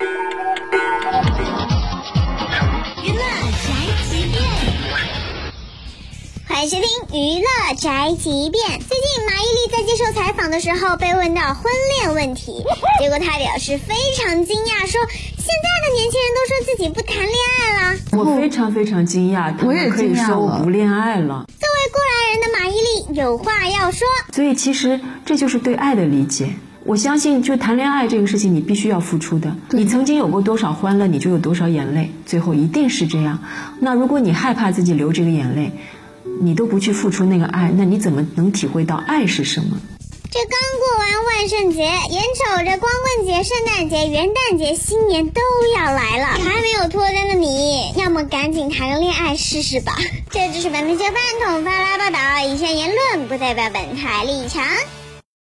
娱乐宅急便，欢迎收听娱乐宅急便。最近马伊琍在接受采访的时候被问到婚恋问题，结果她表示非常惊讶，说现在的年轻人都说自己不谈恋爱了。我非常非常惊讶，他我也们可以说我不恋爱了。作为过来人的马伊琍有话要说，所以其实这就是对爱的理解。我相信，就谈恋爱这个事情，你必须要付出的。你曾经有过多少欢乐，你就有多少眼泪，最后一定是这样。那如果你害怕自己流这个眼泪，你都不去付出那个爱，那你怎么能体会到爱是什么？这刚过完万圣节，眼瞅着光棍节、圣诞节、元旦节、新年都要来了，还没有脱单的你，要么赶紧谈个恋爱试试吧。这就是本台小饭桶发来报道，以上言论不代表本台立场。